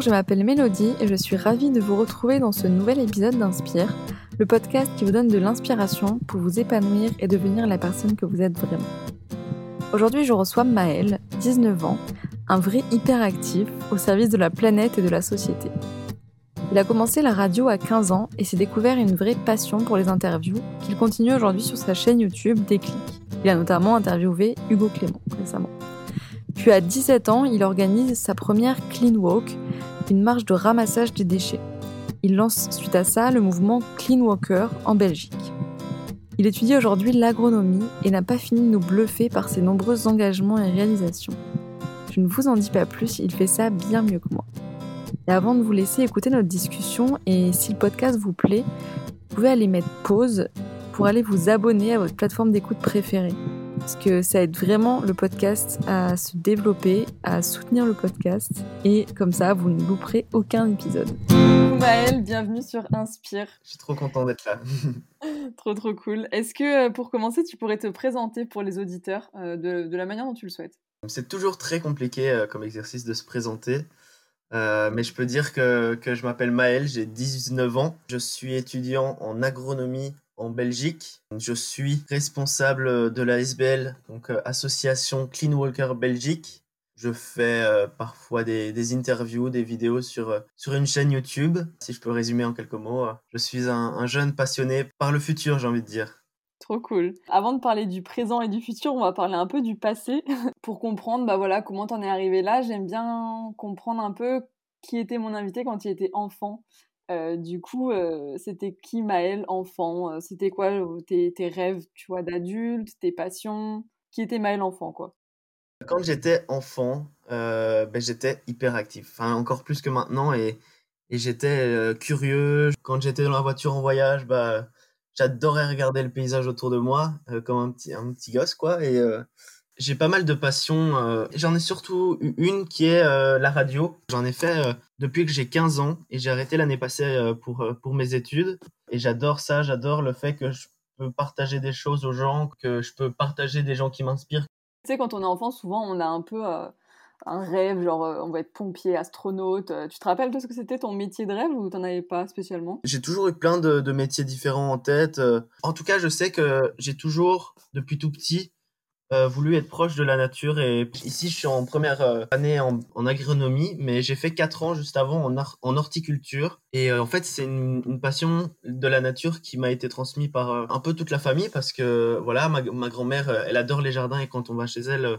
Bonjour, je m'appelle Mélodie et je suis ravie de vous retrouver dans ce nouvel épisode d'Inspire, le podcast qui vous donne de l'inspiration pour vous épanouir et devenir la personne que vous êtes vraiment. Aujourd'hui, je reçois Maël, 19 ans, un vrai hyperactif au service de la planète et de la société. Il a commencé la radio à 15 ans et s'est découvert une vraie passion pour les interviews qu'il continue aujourd'hui sur sa chaîne YouTube Déclic. Il a notamment interviewé Hugo Clément récemment. Puis à 17 ans, il organise sa première Clean Walk, une marche de ramassage des déchets. Il lance suite à ça le mouvement Clean Walker en Belgique. Il étudie aujourd'hui l'agronomie et n'a pas fini de nous bluffer par ses nombreux engagements et réalisations. Je ne vous en dis pas plus, il fait ça bien mieux que moi. Et avant de vous laisser écouter notre discussion, et si le podcast vous plaît, vous pouvez aller mettre pause pour aller vous abonner à votre plateforme d'écoute préférée parce que ça aide vraiment le podcast à se développer, à soutenir le podcast, et comme ça, vous ne louperez aucun épisode. Maël, bienvenue sur Inspire. Je suis trop content d'être là. trop trop cool. Est-ce que euh, pour commencer, tu pourrais te présenter pour les auditeurs euh, de, la manière dont tu le souhaites? C'est toujours très compliqué euh, comme exercice de se présenter. mais je peux dire que, que je m'appelle Maël, j'ai 19 ans. Je suis étudiant en agronomie en Belgique. Je suis responsable de l'ASBL, donc euh, Association Clean Walker Belgique. Je fais euh, parfois des, interviews, des vidéos sur, euh, sur une chaîne YouTube. Si je peux résumer en quelques mots, je suis un, jeune passionné par le futur, j'ai envie de dire. Trop cool. Avant de parler du présent et du futur, on va parler un peu du passé pour comprendre bah voilà, comment t'en es arrivé là. J'aime bien comprendre un peu qui était mon invité quand il était enfant. Euh, du coup, euh, c'était qui Maël, enfant? Euh, C'était quoi tes, rêves, tu vois, d'adulte, tes passions? Qui était Maël, enfant, quoi? Quand j'étais enfant, ben, j'étais hyper actif, enfin, encore plus que maintenant, et, et j'étais curieux. Quand j'étais dans la voiture en voyage, bah, j'adorais regarder le paysage autour de moi, comme un petit, un petit gosse, quoi, j'ai pas mal de passions. Euh, j'en ai surtout une qui est euh, la radio. J'en ai fait euh, depuis que j'ai 15 ans et j'ai arrêté l'année passée pour, pour mes études. Et j'adore ça, j'adore le fait que je peux partager des choses aux gens, que je peux partager des gens qui m'inspirent. Tu sais, quand on est enfant, souvent on a un peu un rêve, genre on va être pompier, astronaute. Tu te rappelles de ce que c'était ton métier de rêve ou t'en avais pas spécialement? J'ai toujours eu plein de, de, métiers différents en tête. En tout cas, je sais que j'ai toujours, depuis tout petit, euh, voulu être proche de la nature. Et ici je suis en première euh, année en, agronomie mais j'ai fait quatre ans juste avant en, en horticulture. Et euh, en fait c'est une, passion de la nature qui m'a été transmise par un peu toute la famille parce que voilà ma, ma grand-mère elle adore les jardins et quand on va chez elle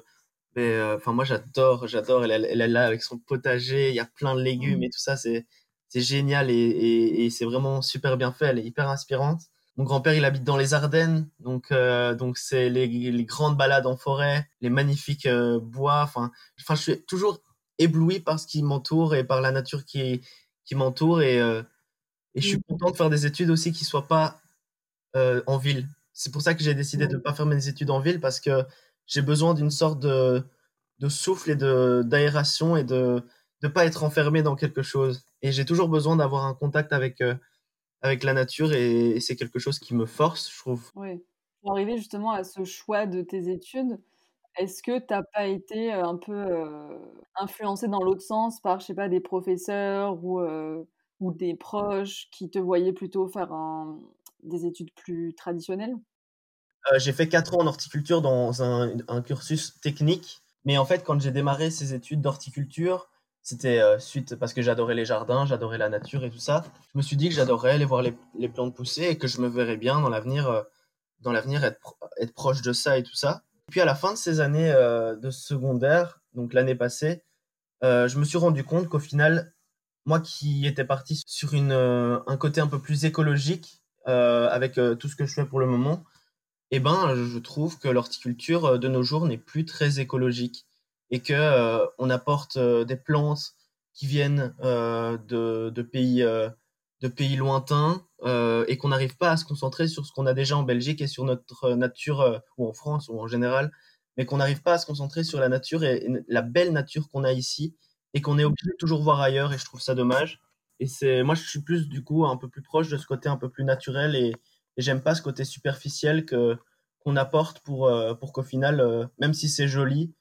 ben, enfin moi j'adore j'adore. Elle, elle, est là avec son potager il y a plein de légumes mmh. et tout ça. C'est c'est génial et, et, et c'est vraiment super bien fait. Elle est hyper inspirante mon grand-père, il habite dans les Ardennes, donc euh, donc c'est les, les, grandes balades en forêt, les magnifiques euh, bois. Enfin, enfin, je suis toujours ébloui par ce qui m'entoure et par la nature qui qui m'entoure et euh, et je suis mmh. content de faire des études aussi qui soient pas en ville. C'est pour ça que j'ai décidé de ne pas faire mes études en ville parce que j'ai besoin d'une sorte de de souffle et de d'aération et de de pas être enfermé dans quelque chose. Et j'ai toujours besoin d'avoir un contact avec avec la nature et, c'est quelque chose qui me force, je trouve. Oui. Pour arriver justement à ce choix de tes études, est-ce que tu n'as pas été un peu influencé dans l'autre sens par, je sais pas, des professeurs ou, ou des proches qui te voyaient plutôt faire un, des études plus traditionnelles? J'ai fait 4 ans en horticulture dans un, un cursus technique. Mais en fait, quand j'ai démarré ces études d'horticulture, c'était euh, suite parce que j'adorais les jardins, j'adorais la nature et tout ça. Je me suis dit que j'adorerais aller voir les, les, plantes pousser et que je me verrais bien dans l'avenir, euh, dans l'avenir être, être proche de ça et tout ça. Puis à la fin de ces années euh, de secondaire, donc l'année passée, je me suis rendu compte qu'au final, moi qui étais parti sur une, un côté un peu plus écologique avec tout ce que je fais pour le moment, eh ben, je trouve que l'horticulture de nos jours n'est plus très écologique et que euh, on apporte euh, des plantes qui viennent euh, de, de, pays de pays lointains et qu'on n'arrive pas à se concentrer sur ce qu'on a déjà en Belgique et sur notre nature ou en France ou en général, mais qu'on n'arrive pas à se concentrer sur la nature et, la belle nature qu'on a ici et qu'on est obligé de toujours voir ailleurs et je trouve ça dommage. Et c'est moi je suis plus du coup un peu plus proche de ce côté un peu plus naturel et, et j'aime pas ce côté superficiel que qu'on apporte pour pour qu'au final même si c'est joli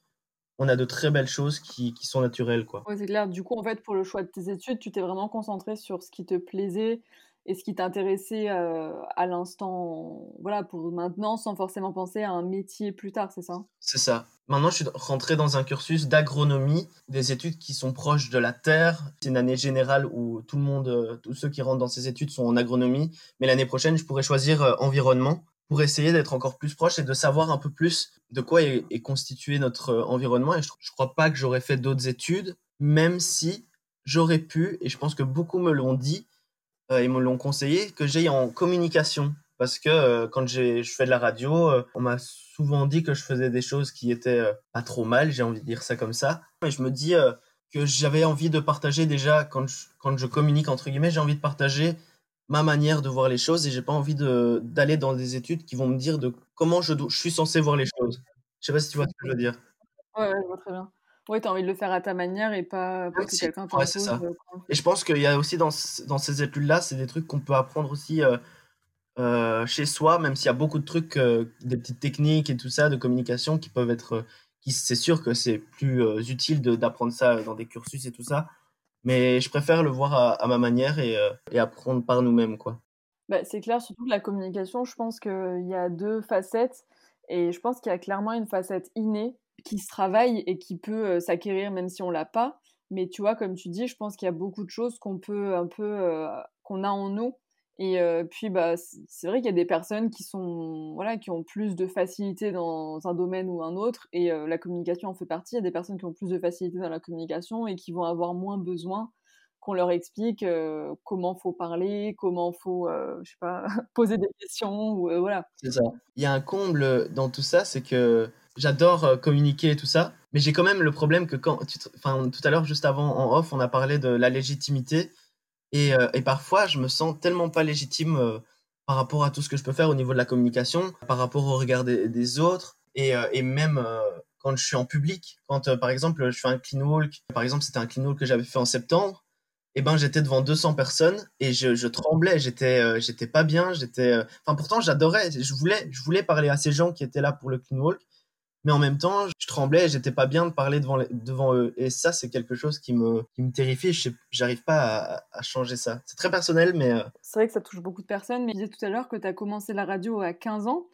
on a de très belles choses qui, qui sont naturelles. Quoi. Ouais, c'est clair. Du coup, en fait, pour le choix de tes études, tu t'es vraiment concentré sur ce qui te plaisait et ce qui t'intéressait euh, à l'instant, voilà, pour maintenant, sans forcément penser à un métier plus tard, c'est ça? C'est ça. Maintenant, je suis rentré dans un cursus d'agronomie, des études qui sont proches de la terre. C'est une année générale où tout le monde, euh, tous ceux qui rentrent dans ces études sont en agronomie. Mais l'année prochaine, je pourrais choisir euh, environnement pour essayer d'être encore plus proche et de savoir un peu plus de quoi est, constitué notre euh, environnement. Et je ne crois pas que j'aurais fait d'autres études, même si j'aurais pu, et je pense que beaucoup me l'ont dit euh, et me l'ont conseillé, que j'aille en communication. Parce que euh, quand je fais de la radio, on m'a souvent dit que je faisais des choses qui étaient pas trop mal, j'ai envie de dire ça comme ça. Et je me dis que j'avais envie de partager déjà, quand quand je communique, entre guillemets, j'ai envie de partager ma manière de voir les choses et j'ai pas envie d'aller dans des études qui vont me dire de comment je, je suis censé voir les choses. Je sais pas si tu vois ce que je veux dire. Ouais, je vois très bien. Ouais, tu as envie de le faire à ta manière et pas, que quelqu'un ouais, c'est ça. Euh, et je pense qu'il y a aussi dans, dans ces études-là, c'est des trucs qu'on peut apprendre aussi euh, euh, chez soi, même s'il y a beaucoup de trucs, des petites techniques et tout ça de communication qui peuvent être. qui c'est sûr que c'est plus utile d'apprendre ça dans des cursus et tout ça. Mais je préfère le voir à, ma manière et, euh, et, apprendre par nous-mêmes, quoi. Bah, c'est clair, surtout que la communication, je pense qu'il y a deux facettes. Et je pense qu'il y a clairement une facette innée qui se travaille et qui peut euh, s'acquérir même si on l'a pas. Mais tu vois, comme tu dis, je pense qu'il y a beaucoup de choses qu'on peut un peu, euh, qu'on a en nous et puis, bah, c'est vrai qu'il y a des personnes qui, sont, voilà, qui ont plus de facilité dans un domaine ou un autre, et la communication en fait partie. Il y a des personnes qui ont plus de facilité dans la communication et qui vont avoir moins besoin qu'on leur explique comment faut parler, comment faut, je sais pas, poser des questions, ou voilà. C'est ça. Il y a un comble dans tout ça, c'est que j'adore communiquer et tout ça, mais j'ai quand même le problème que quand, enfin, tout à l'heure, juste avant en off, on a parlé de la légitimité. Et, euh, et, parfois, je me sens tellement pas légitime euh, par rapport à tout ce que je peux faire au niveau de la communication, par rapport au regard des, autres, et, euh, même quand je suis en public. Quand, par exemple, je fais un clean walk, par exemple, c'était un clean walk que j'avais fait en septembre, et eh ben j'étais devant 200 personnes et je, je tremblais, j'étais j'étais pas bien, j'étais enfin pourtant j'adorais, je voulais je voulais parler à ces gens qui étaient là pour le clean walk mais en même temps, je tremblais, j'étais pas bien de parler devant, devant eux. Et ça, c'est quelque chose qui me, qui me terrifie. Je j'arrive pas à, changer ça. C'est très personnel, mais. Euh, c'est vrai que ça touche beaucoup de personnes. Mais je disais tout à l'heure que tu as commencé la radio à 15 ans.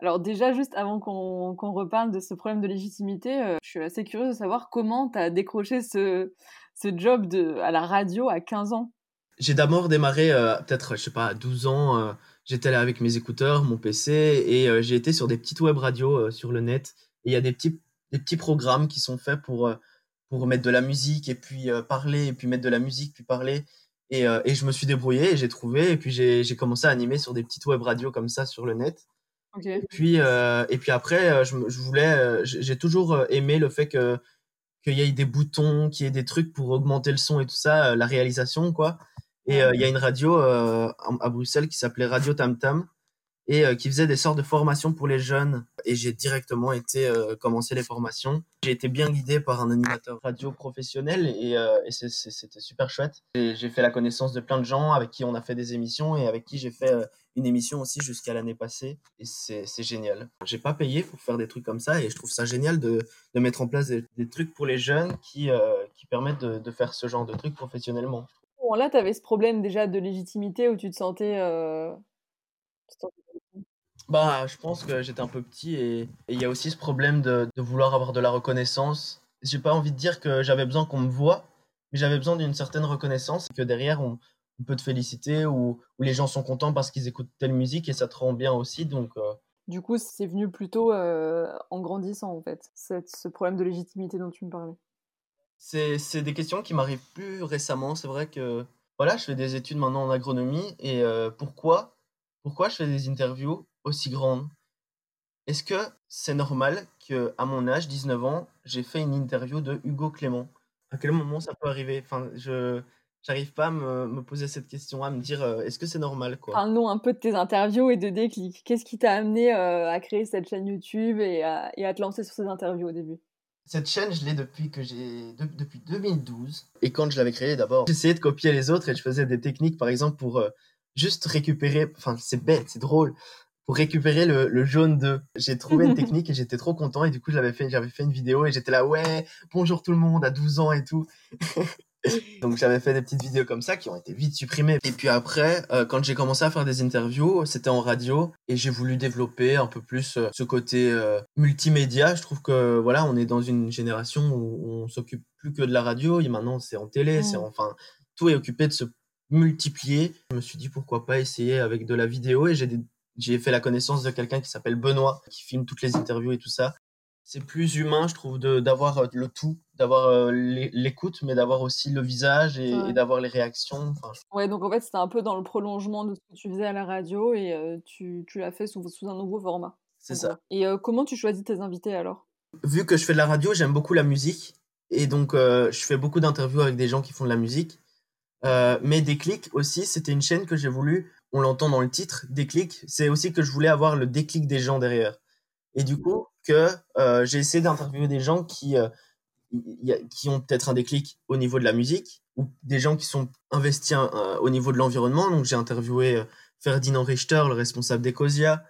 Alors, déjà, juste avant qu'on reparle de ce problème de légitimité, euh, je suis assez curieuse de savoir comment tu as décroché ce, ce job de, à la radio à 15 ans. J'ai d'abord démarré, euh, peut-être, je sais pas, à 12 ans. J'étais là avec mes écouteurs, mon PC, et j'ai été sur des petites web radios sur le net il y a des petits, des petits programmes qui sont faits pour, euh, pour mettre de la musique et puis euh, parler, et puis mettre de la musique, puis parler. Et, euh, et je me suis débrouillé et j'ai trouvé. Et puis j'ai commencé à animer sur des petites web radios comme ça sur le net. Et, puis, et puis après, je, je voulais, j'ai toujours aimé le fait que qu'il y ait des boutons, qu'il y ait des trucs pour augmenter le son et tout ça, la réalisation, quoi. Et il y a une radio à Bruxelles qui s'appelait Radio Tam Tam, et euh, qui faisait des sortes de formations pour les jeunes. Et j'ai directement été euh, commencer les formations. J'ai été bien guidé par un animateur radio professionnel et, euh, c'était super chouette. J'ai fait la connaissance de plein de gens avec qui on a fait des émissions et avec qui j'ai fait une émission aussi jusqu'à l'année passée. Et c'est génial. J'ai pas payé pour faire des trucs comme ça et je trouve ça génial de, mettre en place des, trucs pour les jeunes qui, permettent de, de, faire ce genre de trucs professionnellement. Bon, là, tu avais ce problème déjà de légitimité où tu te sentais bah, je pense que j'étais un peu petit et il y a aussi ce problème de, de, vouloir avoir de la reconnaissance. J'ai pas envie de dire que j'avais besoin qu'on me voit, mais j'avais besoin d'une certaine reconnaissance, que derrière on, on peut te féliciter ou, ou, les gens sont contents parce qu'ils écoutent telle musique et ça te rend bien aussi. Donc, euh. Du coup, c'est venu plutôt euh, en grandissant en fait, cette, ce problème de légitimité dont tu me parlais. C'est des questions qui m'arrivent plus récemment. C'est vrai que voilà, je fais des études maintenant en agronomie et euh, pourquoi pourquoi je fais des interviews aussi grandes Est-ce que c'est normal que à mon âge, 19 ans, j'ai fait une interview de Hugo Clément? À quel moment ça peut arriver? Enfin, je j'arrive pas à me, me, poser cette question, à me dire euh, est-ce que c'est normal quoi? Parle-nous un peu de tes interviews et de déclics. Qu'est-ce qui t'a amené euh, à créer cette chaîne YouTube et à, et à, te lancer sur ces interviews au début? Cette chaîne, je l'ai depuis que j'ai depuis 2012. Et quand je l'avais créée, d'abord, j'essayais de copier les autres et je faisais des techniques, par exemple, pour euh, juste récupérer, enfin c'est bête, c'est drôle, pour récupérer le, le jaune d'œuf. J'ai trouvé une technique et j'étais trop content et du coup j'avais fait j'avais fait une vidéo et j'étais là ouais bonjour tout le monde à 12 ans et tout. Donc j'avais fait des petites vidéos comme ça qui ont été vite supprimées. Et puis après, euh, quand j'ai commencé à faire des interviews, c'était en radio et j'ai voulu développer un peu plus euh, ce côté euh, multimédia. Je trouve que voilà, on est dans une génération où on s'occupe plus que de la radio. Et maintenant, c'est en télé, c'est enfin tout est occupé de se multiplier. Je me suis dit pourquoi pas essayer avec de la vidéo et j'ai des- j'ai fait la connaissance de quelqu'un qui s'appelle Benoît qui filme toutes les interviews et tout ça c'est plus humain, je trouve, d'avoir euh, le tout, d'avoir euh, l'é- l'écoute, mais d'avoir aussi le visage et, Ouais. et d'avoir les réactions. Enfin, je- Ouais, donc en fait, c'était un peu dans le prolongement de ce que tu faisais à la radio et euh, tu, tu l'as fait sous, sous un nouveau format. c'est ça. Et euh, comment tu choisis tes invités alors? Vu que je fais de la radio, j'aime beaucoup la musique. Et donc, euh, je fais beaucoup d'interviews avec des gens qui font de la musique. Mais Déclic aussi, c'était une chaîne que j'ai voulu, on l'entend dans le titre, Déclic, c'est aussi que je voulais avoir le déclic des gens derrière. Et du coup, que euh, j'ai essayé d'interviewer des gens qui, euh, qui ont peut-être un déclic au niveau de la musique, ou des gens qui sont investis euh, au niveau de l'environnement. Donc j'ai interviewé Ferdinand Richter, le responsable d'Ecosia,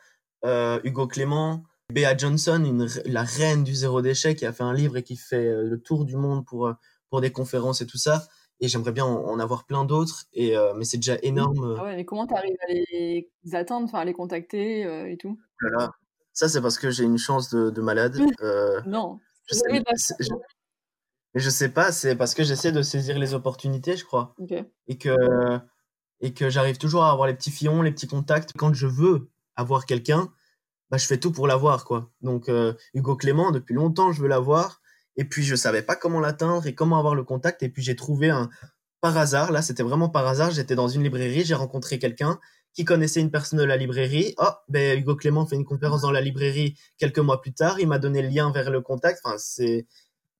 Hugo Clément, Bea Johnson, la reine du zéro déchet, qui a fait un livre et qui fait le tour du monde pour, pour des conférences et tout ça. Et j'aimerais bien en, en avoir plein d'autres, et, euh, mais c'est déjà énorme. euh, Ah ouais, mais comment tu arrives à les atteindre, enfin à les contacter euh, et tout? Voilà. Ça, c'est parce que j'ai une chance de, de malade. Euh, Non. je sais, chance, je- mais je sais pas, c'est parce que j'essaie de saisir les opportunités, je crois. Et que, et que j'arrive toujours à avoir les petits fillons, les petits contacts. Quand je veux avoir quelqu'un, bah, je fais tout pour l'avoir, quoi. Donc, Hugo Clément, depuis longtemps, je veux l'avoir. Et puis, je savais pas comment l'atteindre et comment avoir le contact. Et puis, j'ai trouvé un, par hasard, là, c'était vraiment par hasard. J'étais dans une librairie, j'ai rencontré quelqu'un qui connaissait une personne de la librairie. Oh, ben, Hugo Clément fait une conférence dans la librairie quelques mois plus tard. Il m'a donné le lien vers le contact. Enfin, c'est,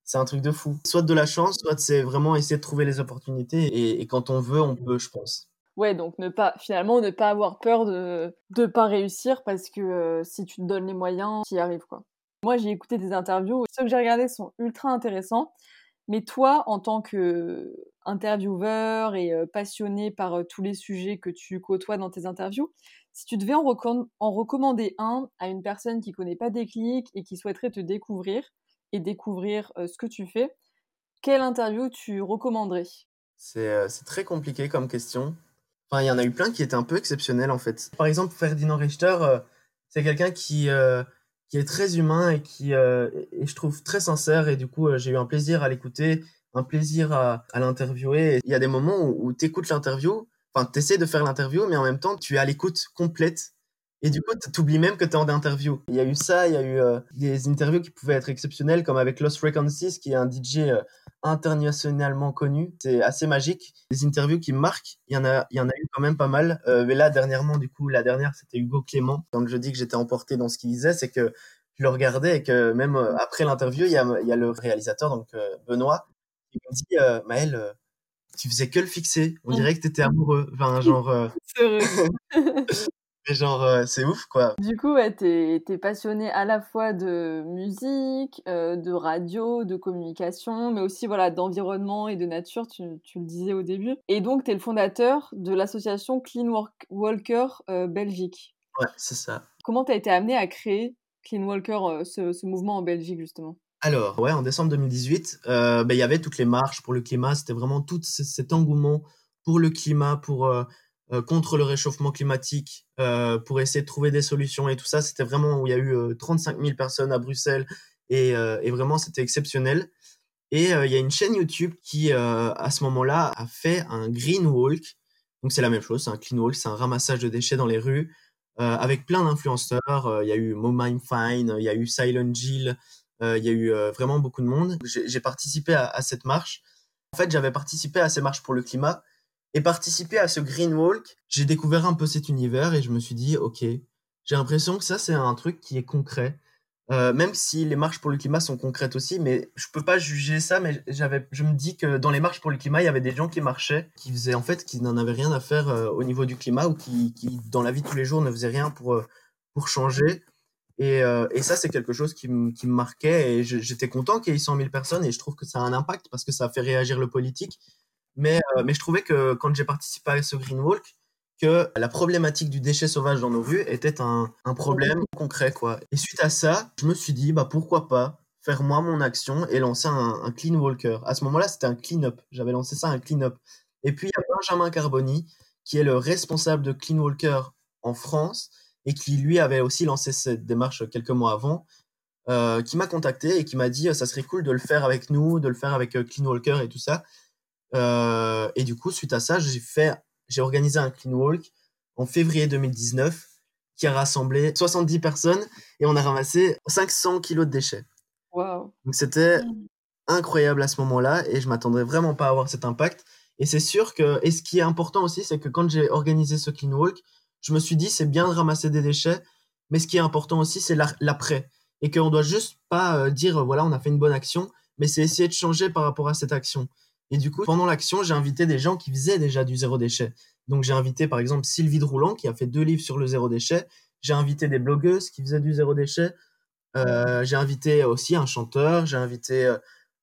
c'est un truc de fou. Soit de la chance, soit c'est vraiment essayer de trouver les opportunités. Et, quand on veut, on peut, je pense. Ouais, donc ne pas, finalement, ne pas avoir peur de ne pas réussir parce que euh, si tu te donnes les moyens, tu y arrives, quoi. Moi, j'ai écouté des interviews. Ceux que j'ai regardés sont ultra intéressants. Mais toi, en tant que intervieweur et euh, passionné par euh, tous les sujets que tu côtoies dans tes interviews, si tu devais en, recomm- en recommander un à une personne qui connaît pas Déclic et qui souhaiterait te découvrir et découvrir euh, ce que tu fais, quelle interview tu recommanderais? C'est euh, très compliqué comme question. Enfin, il y en a eu plein qui étaient un peu exceptionnels en fait. Par exemple, Ferdinand Richter, euh, c'est quelqu'un qui, euh, qui est très humain et qui, euh, et je trouve très sincère. Et du coup, euh, j'ai eu un plaisir à l'écouter, un plaisir à, à l'interviewer. Il y a des moments où, où tu écoutes l'interview, enfin, tu essaies de faire l'interview, mais en même temps, tu es à l'écoute complète. Et du coup, tu oublies même que tu es en interview. Il y a eu ça, il y a eu euh, des interviews qui pouvaient être exceptionnelles, comme avec Lost Frequencies, qui est un DJ internationalement connu. C'est assez magique. Des interviews qui me marquent, il y en a, il y en a eu quand même pas mal. Euh, mais là, dernièrement, du coup, la dernière, c'était Hugo Clément. Quand je dis que j'étais emporté dans ce qu'il disait, c'est que je le regardais et que même euh, après l'interview, il y a, il y a le réalisateur, donc euh, Benoît, qui me dit euh, Maël, tu faisais que le fixer. On Mm. dirait que t'étais amoureux. Enfin, genre, euh. mais genre, euh, c'est ouf, quoi. Du coup, ouais, t'es, t'es passionné à la fois de musique, euh, de radio, de communication, mais aussi voilà d'environnement et de nature, tu, tu le disais au début. Et donc, t'es le fondateur de l'association Clean Work- Walker euh, Belgique. Ouais, c'est ça. Comment t'as été amené à créer Clean Walker, ce, ce mouvement en Belgique, justement? Alors, ouais, en décembre 2018, euh, ben, il y avait toutes les marches pour le climat. C'était vraiment tout ce- cet engouement pour le climat, pour euh, contre le réchauffement climatique, euh, pour essayer de trouver des solutions et tout ça. C'était vraiment où il y a eu euh, 35 000 personnes à Bruxelles et, euh, vraiment c'était exceptionnel. Et euh, il y a une chaîne YouTube qui, euh, à ce moment-là, a fait un green walk. Donc c'est la même chose, c'est un clean walk, c'est un ramassage de déchets dans les rues euh, avec plein d'influenceurs. Euh, Il y a eu Momime Fine, il y a eu Silent Jill, euh, il y a eu euh, vraiment beaucoup de monde. J'ai participé à cette marche. En fait, j'avais participé à ces marches pour le climat et participé à ce green walk. J'ai découvert un peu cet univers et je me suis dit, ok, j'ai l'impression que ça c'est un truc qui est concret. Euh, même si les marches pour le climat sont concrètes aussi, mais je peux pas juger ça, mais j'avais, je me dis que dans les marches pour le climat, il y avait des gens qui marchaient, qui faisaient en fait, qui n'en avaient rien à faire euh, au niveau du climat ou qui, qui, dans la vie de tous les jours, ne faisaient rien pour, euh, pour changer. Et, et ça, c'est quelque chose qui, me- marquait et j'étais content qu'il y ait 100 000 personnes et je trouve que ça a un impact parce que ça fait réagir le politique. Mais, euh, mais je trouvais que quand j'ai participé à ce Green Walk, que la problématique du déchet sauvage dans nos rues était un, un problème concret, quoi. Et suite à ça, je me suis dit, bah pourquoi pas faire moi mon action et lancer un, un clean walker. À ce moment-là, c'était un clean up. J'avais lancé ça un clean up. Et puis il y a Benjamin Carboni qui est le responsable de clean walker en France et qui lui avait aussi lancé cette démarche quelques mois avant. Euh, qui m'a contacté et qui m'a dit ça serait cool de le faire avec nous, de le faire avec euh, Clean Walker et tout ça. Euh, et du coup, suite à ça, j'ai fait, j'ai organisé un Clean Walk en février 2019 qui a rassemblé 70 personnes et on a ramassé 500 kilos de déchets. Wow. Donc c'était incroyable à ce moment-là et je m'attendais vraiment pas à avoir cet impact. Et c'est sûr que, et ce qui est important aussi, c'est que quand j'ai organisé ce Clean Walk, je me suis dit c'est bien de ramasser des déchets, mais ce qui est important aussi, c'est l'après et qu'on doit juste pas euh, dire voilà on a fait une bonne action, mais c'est essayer de changer par rapport à cette action. Et du coup, pendant l'action, j'ai invité des gens qui faisaient déjà du zéro déchet. Donc j'ai invité par exemple Sylvie Droulant qui a fait deux livres sur le zéro déchet. J'ai invité des blogueuses qui faisaient du zéro déchet. Euh, j'ai invité aussi un chanteur. J'ai invité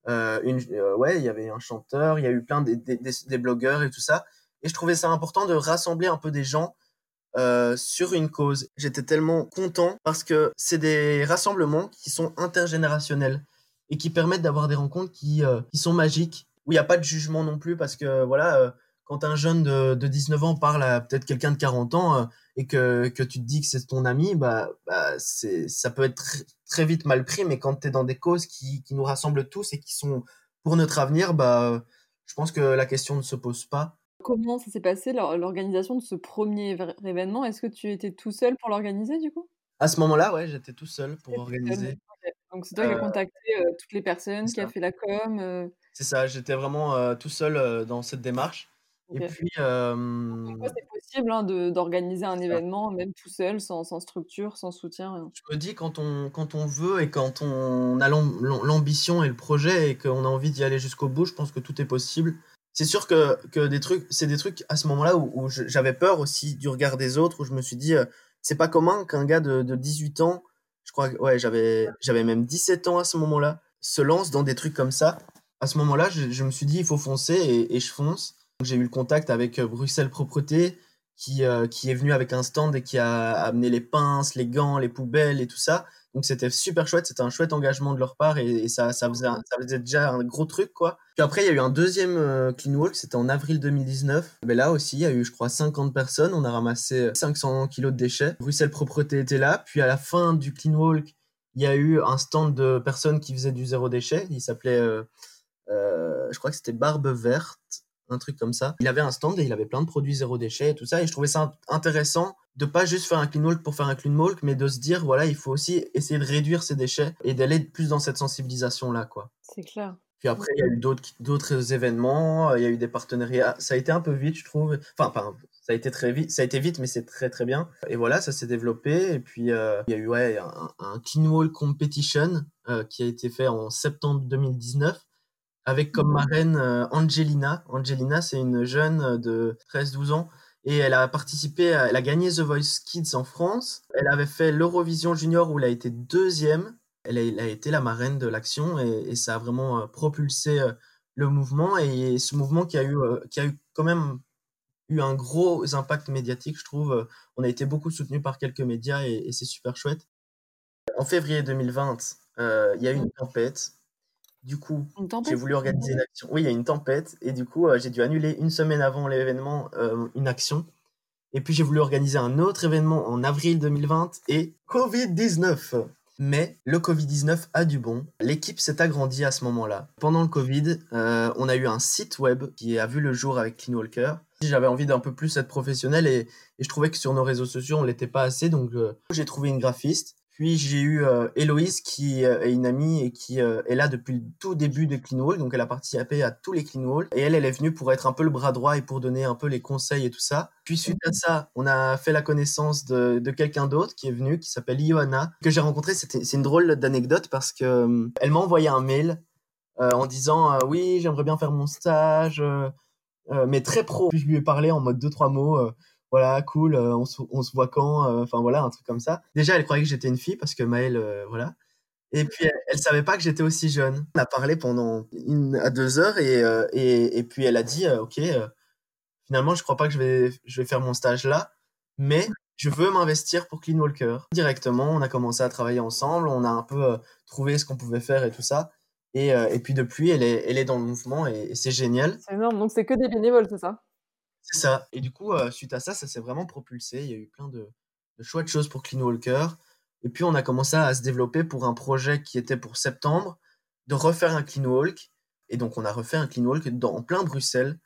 euh, une ouais il y avait un chanteur. Il y a eu plein des, des, des, blogueurs et tout ça. Et je trouvais ça important de rassembler un peu des gens euh, sur une cause. J'étais tellement content parce que c'est des rassemblements qui sont intergénérationnels et qui permettent d'avoir des rencontres qui, euh, qui sont magiques, où il n'y a pas de jugement non plus parce que voilà, euh, quand un jeune de, de 19 ans parle à peut-être quelqu'un de 40 ans et que, que tu te dis que c'est ton ami, bah, bah c'est, ça peut être très, très vite mal pris, mais quand tu es dans des causes qui, qui nous rassemblent tous et qui sont pour notre avenir, bah, je pense que la question ne se pose pas. Comment ça s'est passé l'organisation de ce premier événement? Est-ce que tu étais tout seul pour l'organiser du coup? À ce moment-là, ouais, j'étais tout seul pour organiser. Donc c'est toi qui as euh, contacté toutes les personnes, qui a fait la com C'est ça, j'étais vraiment tout seul dans cette démarche. Et puis. c'est possible hein, d'organiser un événement, même tout seul, sans, sans structure, sans soutien Je me dis, quand on, quand on veut et quand on a l'ambition et le projet et qu'on a envie d'y aller jusqu'au bout, je pense que tout est possible c'est sûr que, que des trucs, c'est des trucs à ce moment-là où, où j'avais peur aussi du regard des autres, où je me suis dit, euh, c'est pas commun qu'un gars de, de 18 ans, je crois que ouais, j'avais, j'avais même 17 ans à ce moment-là, se lance dans des trucs comme ça. À ce moment-là, je, me suis dit, il faut foncer et, je fonce. J'ai eu le contact avec euh, Bruxelles Propreté, qui, euh, qui est venu avec un stand et qui a amené les pinces, les gants, les poubelles et tout ça. Donc c'était super chouette, c'était un chouette engagement de leur part et, ça, ça, faisait, ça faisait déjà un gros truc quoi. Puis après il y a eu un deuxième euh, clean walk, c'était en avril 2019. Mais là aussi il y a eu je crois 50 personnes, on a ramassé 500 kilos de déchets. Bruxelles Propreté était là, puis à la fin du clean walk, il y a eu un stand de personnes qui faisaient du zéro déchet, il s'appelait, euh, euh, je crois que c'était Barbe Verte, un truc comme ça. Il avait un stand et il avait plein de produits zéro déchet et tout ça et je trouvais ça intéressant de pas juste faire un clean walk pour faire un clean walk, mais de se dire, voilà, il faut aussi essayer de réduire ces déchets et d'aller plus dans cette sensibilisation-là, quoi. C'est clair. Puis après, il y a eu d'autres, événements, il y a eu des partenariats. Ça a été un peu vite, je trouve. Enfin, pas ça a été très vite, ça a été vite, mais c'est très très bien. Et voilà, ça s'est développé. Et puis euh, il y a eu ouais, un, un clean walk competition euh, qui a été fait en septembre 2019 avec comme mmh. marraine euh, Angelina. Angelina, c'est une jeune de 13-12 ans et elle a participé, elle a gagné The Voice Kids en France. Elle avait fait l'Eurovision Junior où elle a été deuxième. Elle a, été la marraine de l'action et, ça a vraiment euh, propulsé euh, le mouvement et ce mouvement qui a eu, euh, qui a eu quand même eu un gros impact médiatique, je trouve. On a été beaucoup soutenu par quelques médias et, c'est super chouette. En février 2020, il y a eu une tempête du coup, j'ai voulu organiser une action. Oui, il y a une tempête et du coup, euh, j'ai dû annuler une semaine avant l'événement euh, une action. Et puis, j'ai voulu organiser un autre événement en avril 2020 et Covid-19. Mais le Covid-19 a du bon. L'équipe s'est agrandie à ce moment-là. Pendant le Covid, euh, on a eu un site web qui a vu le jour avec Clean Walker. J'avais envie d'un peu plus être professionnel et, et, je trouvais que sur nos réseaux sociaux, on l'était pas assez. Donc, j'ai trouvé une graphiste puis j'ai eu euh, Héloïse qui euh, est une amie et qui euh, est là depuis le tout début de Clean Wall, donc elle a participé à tous les Clean Wall. Et elle, elle est venue pour être un peu le bras droit et pour donner un peu les conseils et tout ça. Puis suite à ça, on a fait la connaissance de, de quelqu'un d'autre qui est venu, qui s'appelle Ioana, que j'ai rencontré. C'est une drôle d'anecdote parce que elle m'a envoyé un mail en disant oui, j'aimerais bien faire mon stage, mais très pro. Puis je lui ai parlé en mode deux trois mots voilà, cool, euh, on, se, voit quand, euh, enfin voilà, un truc comme ça. Déjà, elle croyait que j'étais une fille parce que Maëlle, euh, voilà. Et puis, elle, savait pas que j'étais aussi jeune. On a parlé pendant une à deux heures et, et, et puis elle a dit, ok, finalement, je crois pas que je vais, je vais faire mon stage là, mais je veux m'investir pour Clean Walker. Directement, on a commencé à travailler ensemble, on a un peu trouvé ce qu'on pouvait faire et tout ça. Et, et, puis depuis, elle est, elle est dans le mouvement et, c'est génial. C'est énorme, donc c'est que des bénévoles, c'est ça? C'est ça. Et du coup, euh, suite à ça, ça s'est vraiment propulsé. Il y a eu plein de, de chouettes choses pour Clean Walker. Et puis on a commencé à se développer pour un projet qui était pour septembre, de refaire un Clean Walk. Et donc on a refait un Clean Walk dans, en plein Bruxelles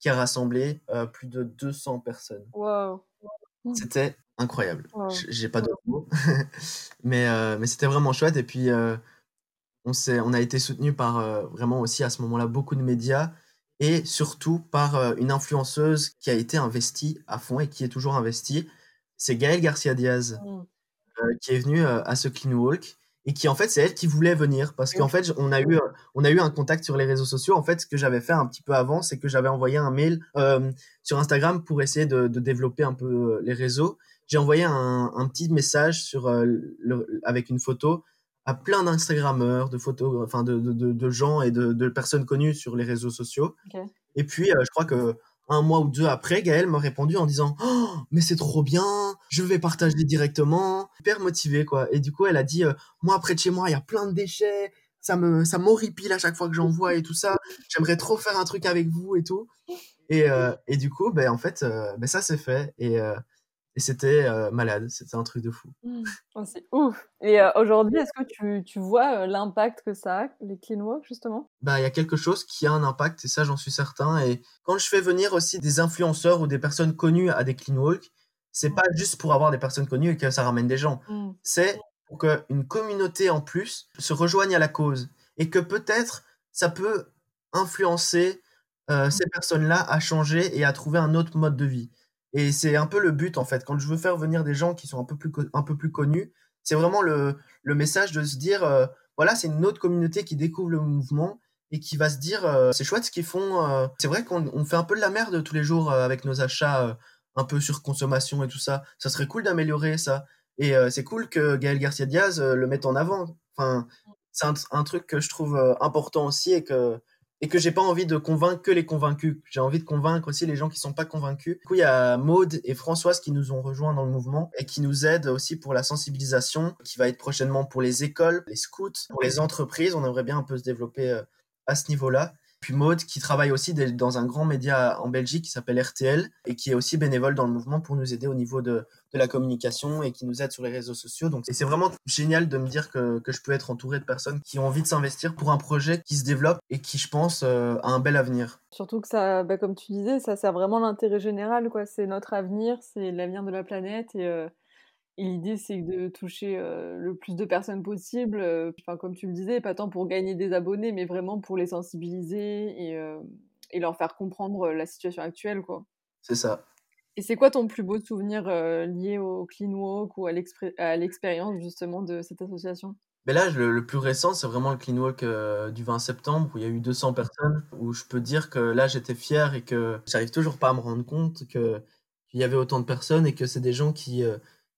qui a rassemblé plus de 200 personnes. Wow. Mmh. C'était incroyable. J'ai pas d'autres mots. mais mais c'était vraiment chouette. Et puis on, on a été soutenu par vraiment aussi à ce moment-là beaucoup de médias et surtout par une influenceuse qui a été investie à fond et qui est toujours investie. C'est Gaëlle Garcia Diaz mmh. qui est venue à ce Clean Walk et qui en fait c'est elle qui voulait venir parce qu'en fait on a eu on a eu un contact sur les réseaux sociaux en fait ce que j'avais fait un petit peu avant c'est que j'avais envoyé un mail euh, sur Instagram pour essayer de, de, développer un peu euh, les réseaux j'ai envoyé un, un, petit message sur euh, le, avec une photo à plein d'instagrammeurs de photos enfin de, de, de, gens et de, personnes connues sur les réseaux sociaux et puis je crois que un mois ou deux après, Gaël m'a répondu en disant oh, mais c'est trop bien, je vais partager directement, hyper motivé quoi. Et du coup, elle a dit euh, moi près de chez moi, il y a plein de déchets, ça me ça m'horripile à chaque fois que j'en vois et tout ça. J'aimerais trop faire un truc avec vous et tout. Et, euh, et du coup, ben en fait, euh, ben, ça s'est fait et et c'était euh, malade, c'était un truc de fou. Mmh. Oh, c'est ouf. Et euh, aujourd'hui, est-ce que tu, tu vois euh, l'impact que ça a, les clean walk, justement? Bah, il y a quelque chose qui a un impact, et ça, j'en suis certain. Et quand je fais venir aussi des influenceurs ou des personnes connues à des clean walk, c'est pas juste pour avoir des personnes connues et que ça ramène des gens. Mmh. C'est pour qu'une communauté en plus se rejoigne à la cause et que peut-être ça peut influencer mmh. ces personnes-là à changer et à trouver un autre mode de vie. Et c'est un peu le but, en fait. Quand je veux faire venir des gens qui sont un peu plus, un peu plus connus, c'est vraiment le, le, message de se dire, euh, voilà, c'est une autre communauté qui découvre le mouvement et qui va se dire, euh, c'est chouette ce qu'ils font. Euh. C'est vrai qu'on fait un peu de la merde tous les jours avec nos achats un peu sur consommation et tout ça. Ça serait cool d'améliorer ça. Et c'est cool que Gaël Garcia Diaz le mette en avant. Enfin, c'est un, un, truc que je trouve important aussi et que et que j'ai pas envie de convaincre que les convaincus. J'ai envie de convaincre aussi les gens qui sont pas convaincus. Du coup, il y a Maude et Françoise qui nous ont rejoints dans le mouvement et qui nous aident aussi pour la sensibilisation, qui va être prochainement pour les écoles, les scouts, pour les entreprises. On aimerait bien un peu se développer euh, à ce niveau-là. Puis Maud, qui travaille aussi dans un grand média en Belgique qui s'appelle RTL et qui est aussi bénévole dans le mouvement pour nous aider au niveau de, de la communication et qui nous aide sur les réseaux sociaux. Donc c'est vraiment génial de me dire que, que, je peux être entouré de personnes qui ont envie de s'investir pour un projet qui se développe et qui, je pense, euh, a un bel avenir. Surtout que ça, bah, comme tu disais, ça sert vraiment l'intérêt général. C'est notre avenir, c'est l'avenir de la planète et... Euh, l'idée, c'est de toucher le plus de personnes possible. Enfin, comme tu le disais, pas tant pour gagner des abonnés, mais vraiment pour les sensibiliser et, et leur faire comprendre la situation actuelle, quoi. C'est ça. Et c'est quoi ton plus beau souvenir lié au Clean Walk ou à l'expérience justement de cette association? Mais là, le, plus récent, c'est vraiment le Clean Walk du 20 septembre où il y a eu 200 personnes, où je peux dire que là, j'étais fier et que j'arrive toujours pas à me rendre compte qu'il y avait autant de personnes et que c'est des gens qui,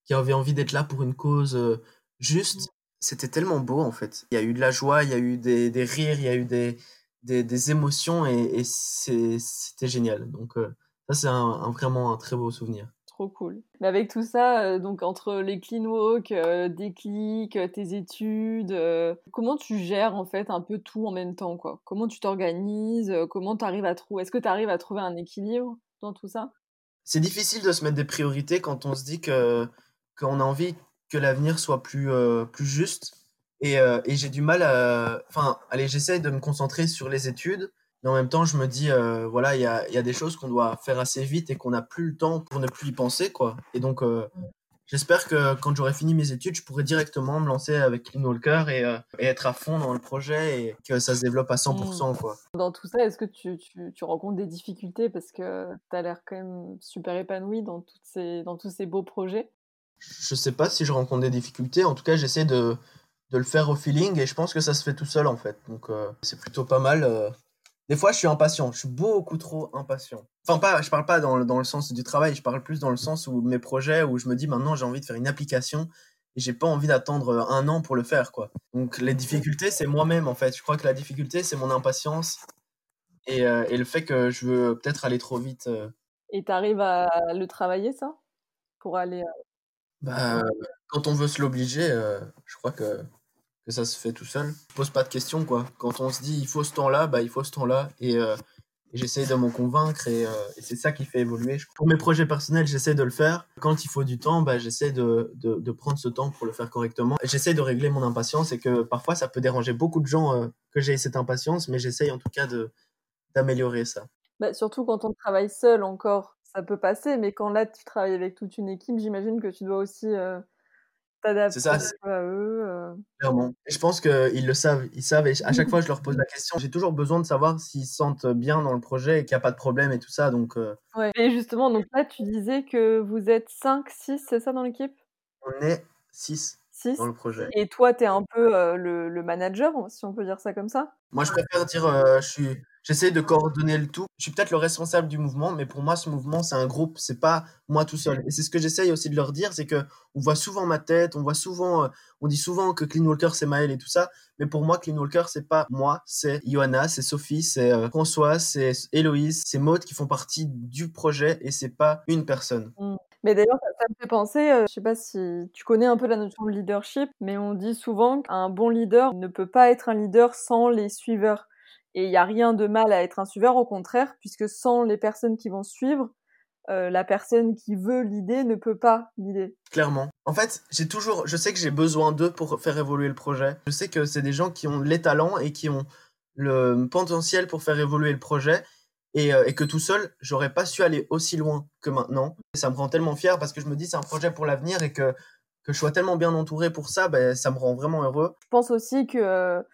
qui avaient envie d'être là pour une cause euh, juste. Mmh. C'était tellement beau en fait. Il y a eu de la joie, il y a eu des, des rires, il y a eu des, des, des émotions et, et c'était génial. Donc euh, ça c'est un, vraiment un très beau souvenir. Trop cool. Mais avec tout ça, euh, donc entre les clean walk, des clics, tes études, comment tu gères en fait un peu tout en même temps quoi? Comment tu t'organises Comment tu arrives à trouver Est-ce que tu arrives à trouver un équilibre dans tout ça? C'est difficile de se mettre des priorités quand on se dit que qu'on a envie que l'avenir soit plus, euh, plus juste. Et, euh, et j'ai du mal à. Enfin, allez, j'essaye de me concentrer sur les études, mais en même temps, je me dis, euh, voilà, il y a, y a, des choses qu'on doit faire assez vite et qu'on n'a plus le temps pour ne plus y penser, quoi. Et donc, j'espère que quand j'aurai fini mes études, je pourrai directement me lancer avec Clean Walker et, et, être à fond dans le projet et que ça se développe à 100%, mmh. quoi. Dans tout ça, est-ce que tu, tu, tu, rencontres des difficultés? Parce que tu as l'air quand même super épanoui dans, toutes ces, dans tous ces beaux projets je sais pas si je rencontre des difficultés. En tout cas, j'essaie de, de, le faire au feeling et je pense que ça se fait tout seul en fait. Donc euh, c'est plutôt pas mal. Euh. Des fois, je suis impatient. Je suis beaucoup trop impatient. Enfin, pas, je parle pas dans, dans le sens du travail. Je parle plus dans le sens où mes projets, où je me dis maintenant j'ai envie de faire une application et j'ai pas envie d'attendre un an pour le faire quoi. Donc les difficultés, c'est moi-même en fait. Je crois que la difficulté, c'est mon impatience et, euh, et, le fait que je veux peut-être aller trop vite Et tu arrives à le travailler ça? Pour aller, Bah, quand on veut se l'obliger, heu, je crois que que ça se fait tout seul. Je pose pas de questions, quoi. Quand on se dit: «Il faut ce temps-là», bah, il faut ce temps-là et heu, j'essaye de m'en convaincre et et c'est ça qui fait évoluer. Pour mes projets personnels, j'essaie de le faire. Quand il faut du temps, bah, j'essaie de de de prendre ce temps pour le faire correctement. J'essaie de régler mon impatience et que parfois ça peut déranger beaucoup de gens, que j'ai cette impatience, mais j'essaye en tout cas de d'améliorer ça. Bah, surtout quand on travaille seul encore, ça peut passer, mais quand là tu travailles avec toute une équipe, j'imagine que tu dois aussi, C'est t'adapter peu à eux, heu clairement et je pense qu'ils le savent. Ils savent et à chaque fois je leur pose la question. J'ai toujours besoin de savoir s'ils se sentent bien dans le projet et qu'il y a pas de problème et tout ça donc heu Ouais et justement donc là tu disais que vous êtes 5-6, c'est ça dans l'équipe? On est 6 6 dans le projet. et toi tu es un peu, heu, le le manager, si on peut dire ça comme ça? Moi, je préfère dire, je suis j'essaie de coordonner le tout. Je suis peut-être le responsable du mouvement, mais pour moi, ce mouvement, c'est un groupe, c'est pas moi tout seul et c'est ce que j'essaye aussi de leur dire, c'est qu'on voit souvent ma tête, on voit souvent, heu, on dit souvent que Clean Walker, c'est Maël et tout ça, mais pour moi, Clean Walker, c'est pas moi, c'est Johanna, c'est Sophie, c'est, heu, François, c'est Héloïse, c'est Maud qui font partie du projet et c'est pas une personne. Mmh. Mais d'ailleurs, ça me fait penser, heu, je sais pas si tu connais un peu la notion de leadership, mais on dit souvent qu'un bon leader ne peut pas être un leader sans les suiveurs et il y a rien de mal à être un suiveur, au contraire, puisque sans les personnes qui vont suivre, heu, la personne qui veut leader ne peut pas leader. Clairement. En fait, j'ai toujours je sais que j'ai besoin d'eux pour faire évoluer le projet. Je sais que c'est des gens qui ont les talents et qui ont le potentiel pour faire évoluer le projet et, euh, et que tout seul, j'aurais pas su aller aussi loin que maintenant. Et ça me rend tellement fier parce que je me dis c'est un projet pour l'avenir et que, que je sois tellement bien entouré pour ça, ben, ça me rend vraiment heureux. Je pense aussi que,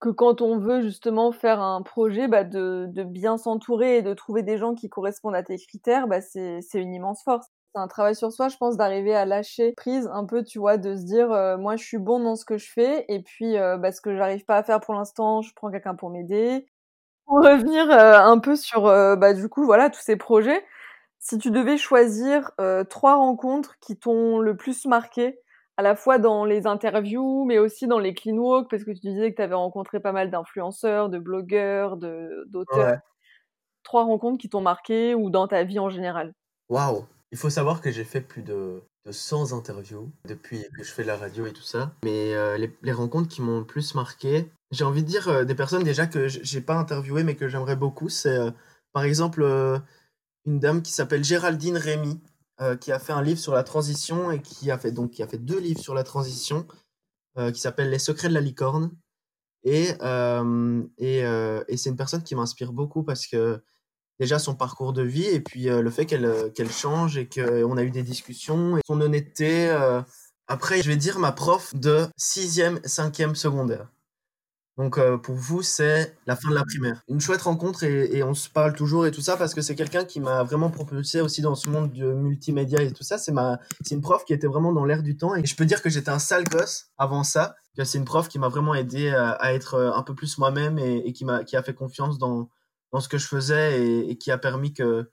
que quand on veut justement faire un projet, bah de, de bien s'entourer et de trouver des gens qui correspondent à tes critères, bah c'est une immense force. C'est un travail sur soi, je pense, d'arriver à lâcher prise un peu, tu vois, de se dire, euh, moi je suis bon dans ce que je fais, et puis euh, bah, ce que j'arrive pas à faire pour l'instant, je prends quelqu'un pour m'aider, pour revenir, heu, un peu sur, heu, bah, du coup, voilà, tous ces projets, si tu devais choisir, heu, 3 rencontres qui t'ont le plus marqué, à la fois dans les interviews, mais aussi dans les clean walk, parce que tu disais que tu avais rencontré pas mal d'influenceurs, de blogueurs, de d'auteurs. Ouais. 3 rencontres qui t'ont marqué ou dans ta vie en général? Waouh! Il faut savoir que j'ai fait plus de, de 100 interviews depuis que je fais de la radio et tout ça. Mais euh, les, les rencontres qui m'ont le plus marqué, j'ai envie de dire euh, des personnes déjà que j'ai pas interviewées mais que j'aimerais beaucoup. C'est euh, par exemple une dame qui s'appelle Géraldine Rémy, euh, qui a fait un livre sur la transition et qui a fait donc qui a fait deux livres sur la transition, euh, qui s'appelle Les secrets de la licorne. Et, euh, et, c'est une personne qui m'inspire beaucoup parce que déjà son parcours de vie et puis le fait qu'elle qu'elle change et qu'on a eu des discussions et son honnêteté. Après, je vais dire ma prof de 6e, 5e secondaire. Donc euh, pour vous, c'est la fin de la primaire. Une chouette rencontre et, on se parle toujours et tout ça parce que c'est quelqu'un qui m'a vraiment propulsé aussi dans ce monde du multimédia et tout ça. C'est une prof qui était vraiment dans l'air du temps et je peux dire que j'étais un sale gosse avant ça. C'est une prof qui m'a vraiment aidé à, être euh, un peu plus moi-même et, qui m'a, qui a fait confiance dans dans ce que je faisais et, et qui a permis que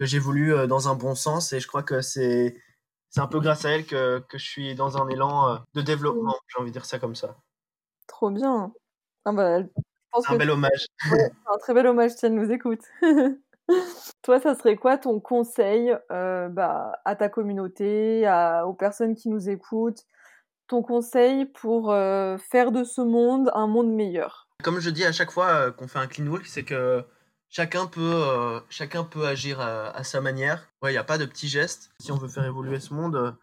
que j'évolue euh, dans un bon sens et je crois que c'est c'est un peu grâce à elle que, que je suis dans un élan de développement, j'ai envie de dire ça comme ça. Trop bien. Ah bah, je pense C'est un que bel hommage. ouais, un très bel hommage si elle nous écoute. Toi, ça serait quoi ton conseil, heu, bah, à ta communauté, à aux personnes qui nous écoutent? Ton conseil pour, heu, faire de ce monde un monde meilleur? Comme je dis à chaque fois euh, qu'on fait un clean walk, c'est que chacun peut, euh, chacun peut agir à, à sa manière. Ouais, il n'y a pas de petits gestes. Si on veut faire évoluer ce monde,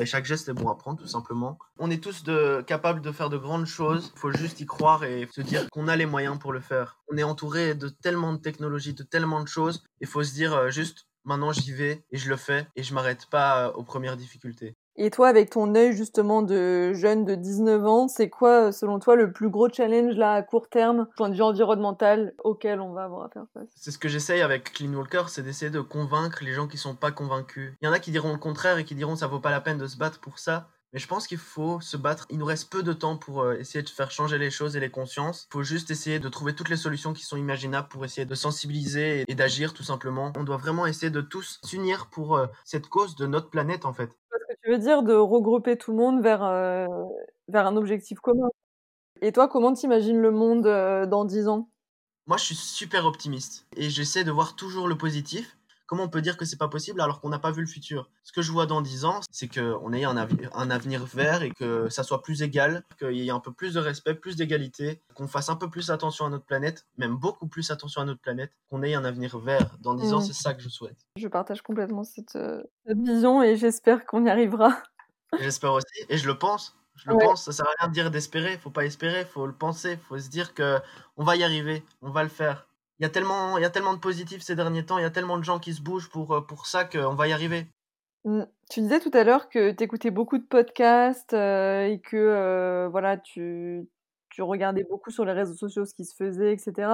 ben, chaque geste est bon à prendre, tout simplement. On est tous capables de faire de grandes choses. Il faut juste y croire et se dire qu'on a les moyens pour le faire. On est entouré de tellement de technologies, de tellement de choses. Il faut se dire euh, juste, maintenant j'y vais et je le fais et je m'arrête pas euh, aux premières difficultés. Et toi, avec ton œil justement de jeune de 19 ans, c'est quoi, selon toi, le plus gros challenge là à court terme, point de vue environnemental, auquel on va avoir à faire face? C'est ce que j'essaye avec Clean Walker, c'est d'essayer de convaincre les gens qui sont pas convaincus. Il y en a qui diront le contraire et qui diront ça vaut pas la peine de se battre pour ça. Mais je pense qu'il faut se battre. Il nous reste peu de temps pour euh, essayer de faire changer les choses et les consciences. Il faut juste essayer de trouver toutes les solutions qui sont imaginables pour essayer de sensibiliser et, et d'agir tout simplement. On doit vraiment essayer de tous s'unir pour euh, cette cause de notre planète en fait. Tu veux dire de regrouper tout le monde vers, heu, vers un objectif commun. Et toi, comment t'imagines le monde, heu, dans 10 ans? Moi je suis super optimiste et j'essaie de voir toujours le positif. Comment on peut dire que c'est pas possible alors qu'on n'a pas vu le futur? Ce que je vois dans 10 ans, c'est qu'on ait un, un, avenir vert et que ça soit plus égal, qu'il y ait un peu plus de respect, plus d'égalité, qu'on fasse un peu plus attention à notre planète, même beaucoup plus attention à notre planète, qu'on ait un avenir vert. Dans 10 ans, mmh. c'est ça que je souhaite. Je partage complètement cette, euh, vision et j'espère qu'on y arrivera. J'espère aussi, et je le pense. Je le pense, ça sert à rien de dire d'espérer, faut pas espérer, faut le penser, faut se dire que on va y arriver, on va le faire il y a tellement, il y a tellement de positifs ces derniers temps, il y a tellement de gens qui se bougent pour, euh, pour ça qu'on va y arriver. Mmh. Tu disais tout à l'heure que tu écoutais beaucoup de podcasts euh, et que euh, voilà, tu, tu, regardais beaucoup sur les réseaux sociaux ce qui se faisait, etc.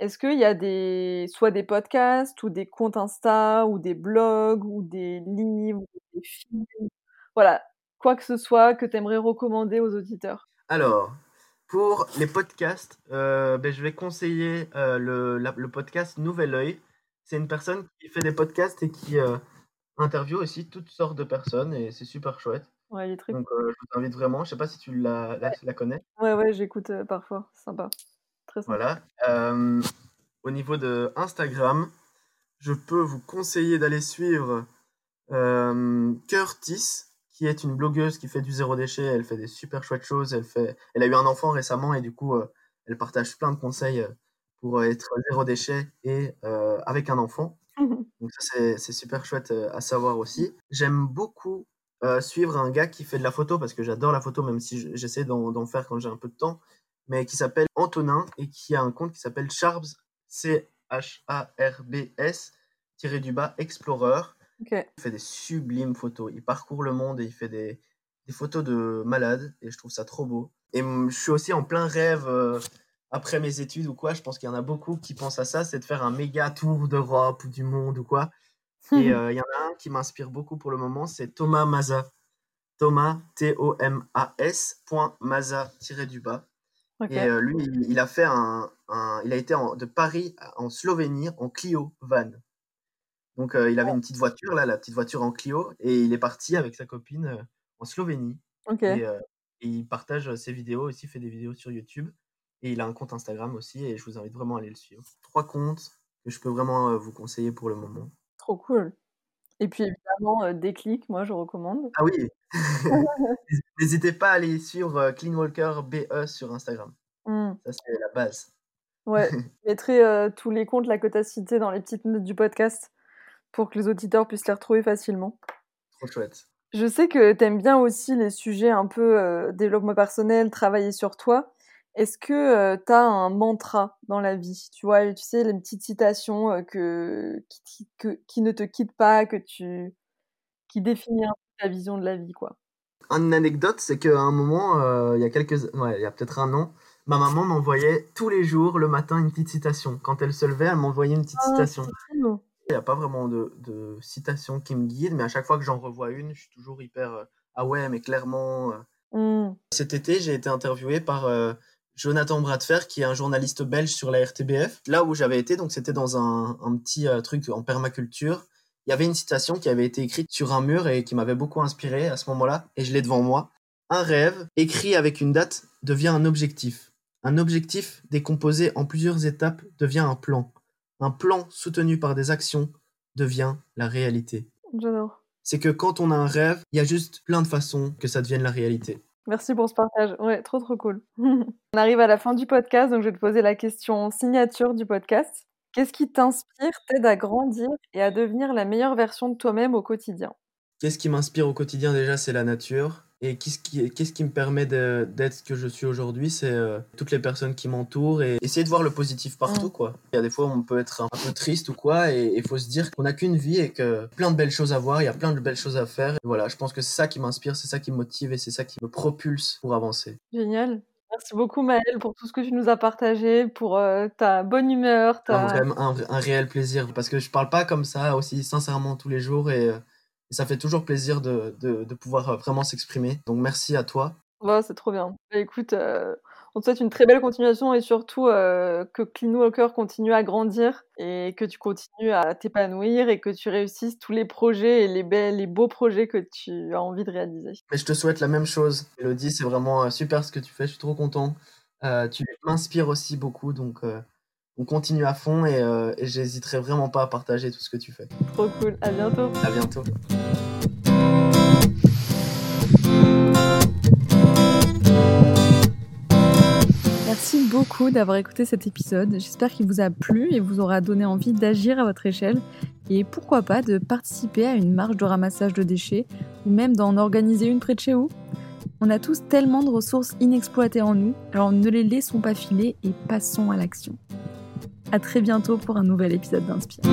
Est-ce qu'il y a des, soit des podcasts ou des comptes Insta ou des blogs ou des livres ou des films, voilà, quoi que ce soit que tu aimerais recommander aux auditeurs Alors, pour les podcasts, euh, ben, je vais conseiller euh, le, le, podcast Nouvel Oeil. C'est une personne qui fait des podcasts et qui euh, interviewe aussi toutes sortes de personnes et c'est super chouette. Ouais, il est très Donc je t'invite vraiment. Je sais pas si tu la, la, connais. Ouais, ouais, j'écoute parfois. Sympa. Très sympa. Voilà. au niveau de Instagram, je peux vous conseiller d'aller suivre Curtis qui est une blogueuse qui fait du zéro déchet. Elle fait des super chouettes choses. Elle, fait... elle a eu un enfant récemment et du coup, euh, elle partage plein de conseils euh, pour euh, être zéro déchet et avec un enfant. Donc ça, c'est super chouette à savoir aussi. J'aime beaucoup suivre un gars qui fait de la photo parce que j'adore la photo, même si j'essaie d'en faire quand j'ai un peu de temps, mais qui s'appelle Antonin et qui a un compte qui s'appelle Charbs, C-H-A-R-B-S, tiré du bas, Explorer. Il fait des sublimes photos. Il parcourt le monde et il fait des, des photos de malades. Et je trouve ça trop beau. Et je suis aussi en plein rêve euh, après mes études ou quoi. Je pense qu'il y en a beaucoup qui pensent à ça c'est de faire un méga tour d'Europe ou du monde ou quoi. Et euh, il y en a un qui m'inspire beaucoup pour le moment c'est Thomas Maza. Thomas, T-O-M-A-S, point Maza, tiré du bas. Et euh, lui, il, a fait un, un il a été de Paris en Slovénie en Clio van. Donc, il avait une petite voiture, là, la petite voiture en Clio, et il est parti avec sa copine en Slovénie. Et, il partage ses vidéos aussi, fait des vidéos sur YouTube. Et il a un compte Instagram aussi, et je vous invite vraiment à aller le suivre. Trois comptes que je peux vraiment vous conseiller pour le moment. Trop cool. Et puis évidemment, Déclic, moi je recommande. Ah oui N'hésitez pas à aller suivre Clean Walker BE sur Instagram. Mmh. Ça, c'est la base. Ouais, je mettrai tous les comptes tu as cités dans les petites notes du podcast pour que les auditeurs puissent les retrouver facilement. Trop chouette. Je sais que tu aimes bien aussi les sujets un peu euh, développement personnel, travailler sur toi. Est-ce que euh, tu as un mantra dans la vie? Tu vois, tu sais, les petites citations euh, que, qui, qui, ne te quittent pas, que tu, qui définissent ta vision de la vie, quoi. Une anecdote, c'est qu'à un moment, il y a quelques, ouais, il y a peut-être un an, ma maman m'envoyait tous les jours le matin une petite citation. Quand elle se levait, elle m'envoyait une petite ah, citation. Il n'y a pas vraiment de, de citation qui me guide, mais à chaque fois que j'en revois une, je suis toujours hyper euh, ah ouais, mais clairement. Euh. Mmh. Cet été, j'ai été interviewé par euh, Jonathan Bradfer, qui est un journaliste belge sur la RTBF. Là où j'avais été, donc c'était dans un, un petit truc en permaculture. Il y avait une citation qui avait été écrite sur un mur et qui m'avait beaucoup inspiré à ce moment-là, et je l'ai devant moi. Un rêve, écrit avec une date, devient un objectif. Un objectif décomposé en plusieurs étapes devient un plan un plan soutenu par des actions devient la réalité. J'adore. C'est que quand on a un rêve, il y a juste plein de façons que ça devienne la réalité. Merci pour ce partage. Ouais, trop trop cool. on arrive à la fin du podcast, donc je vais te poser la question signature du podcast. Qu'est-ce qui t'inspire, t'aide à grandir et à devenir la meilleure version de toi-même au quotidien? Qu'est-ce qui m'inspire au quotidien déjà, c'est la nature. Et qu'est-ce qui, me permet d'être ce que je suis aujourd'hui C'est euh, toutes les personnes qui m'entourent et essayer de voir le positif partout. Mm. quoi. Il y a des fois où on peut être un peu triste ou quoi, et il faut se dire qu'on n'a qu'une vie et que plein de belles choses à voir, il y a plein de belles choses à faire. voilà, je pense que c'est ça qui m'inspire, c'est ça qui me motive et c'est ça qui me propulse pour avancer. Génial. Merci beaucoup Maëlle pour tout ce que tu nous as partagé, pour euh, ta bonne humeur. Ta... Un, un, un, réel plaisir, parce que je parle pas comme ça aussi sincèrement tous les jours et euh, ça fait toujours plaisir de, de, pouvoir euh, vraiment s'exprimer. Donc merci à toi. C'est trop bien. Bah, écoute, euh, on te souhaite une très belle continuation et surtout euh, que Clean Walker continue à grandir et que tu continues à t'épanouir et que tu réussisses tous les projets et les, belles, les beaux projets que tu as envie de réaliser. Et je te souhaite la même chose. Elodie, c'est vraiment super ce que tu fais. Je suis trop content. tu m'inspires aussi beaucoup. Donc on continue à fond et, euh, et j'hésiterai vraiment pas à partager tout ce que tu fais. Trop cool, à bientôt. À bientôt. Merci beaucoup d'avoir écouté cet épisode. J'espère qu'il vous a plu et vous aura donné envie d'agir à votre échelle et pourquoi pas de participer à une marche de ramassage de déchets ou même d'en organiser une près de chez vous. On a tous tellement de ressources inexploitées en nous, alors ne les laissons pas filer et passons à l'action. À très bientôt pour un nouvel épisode d'Inspire.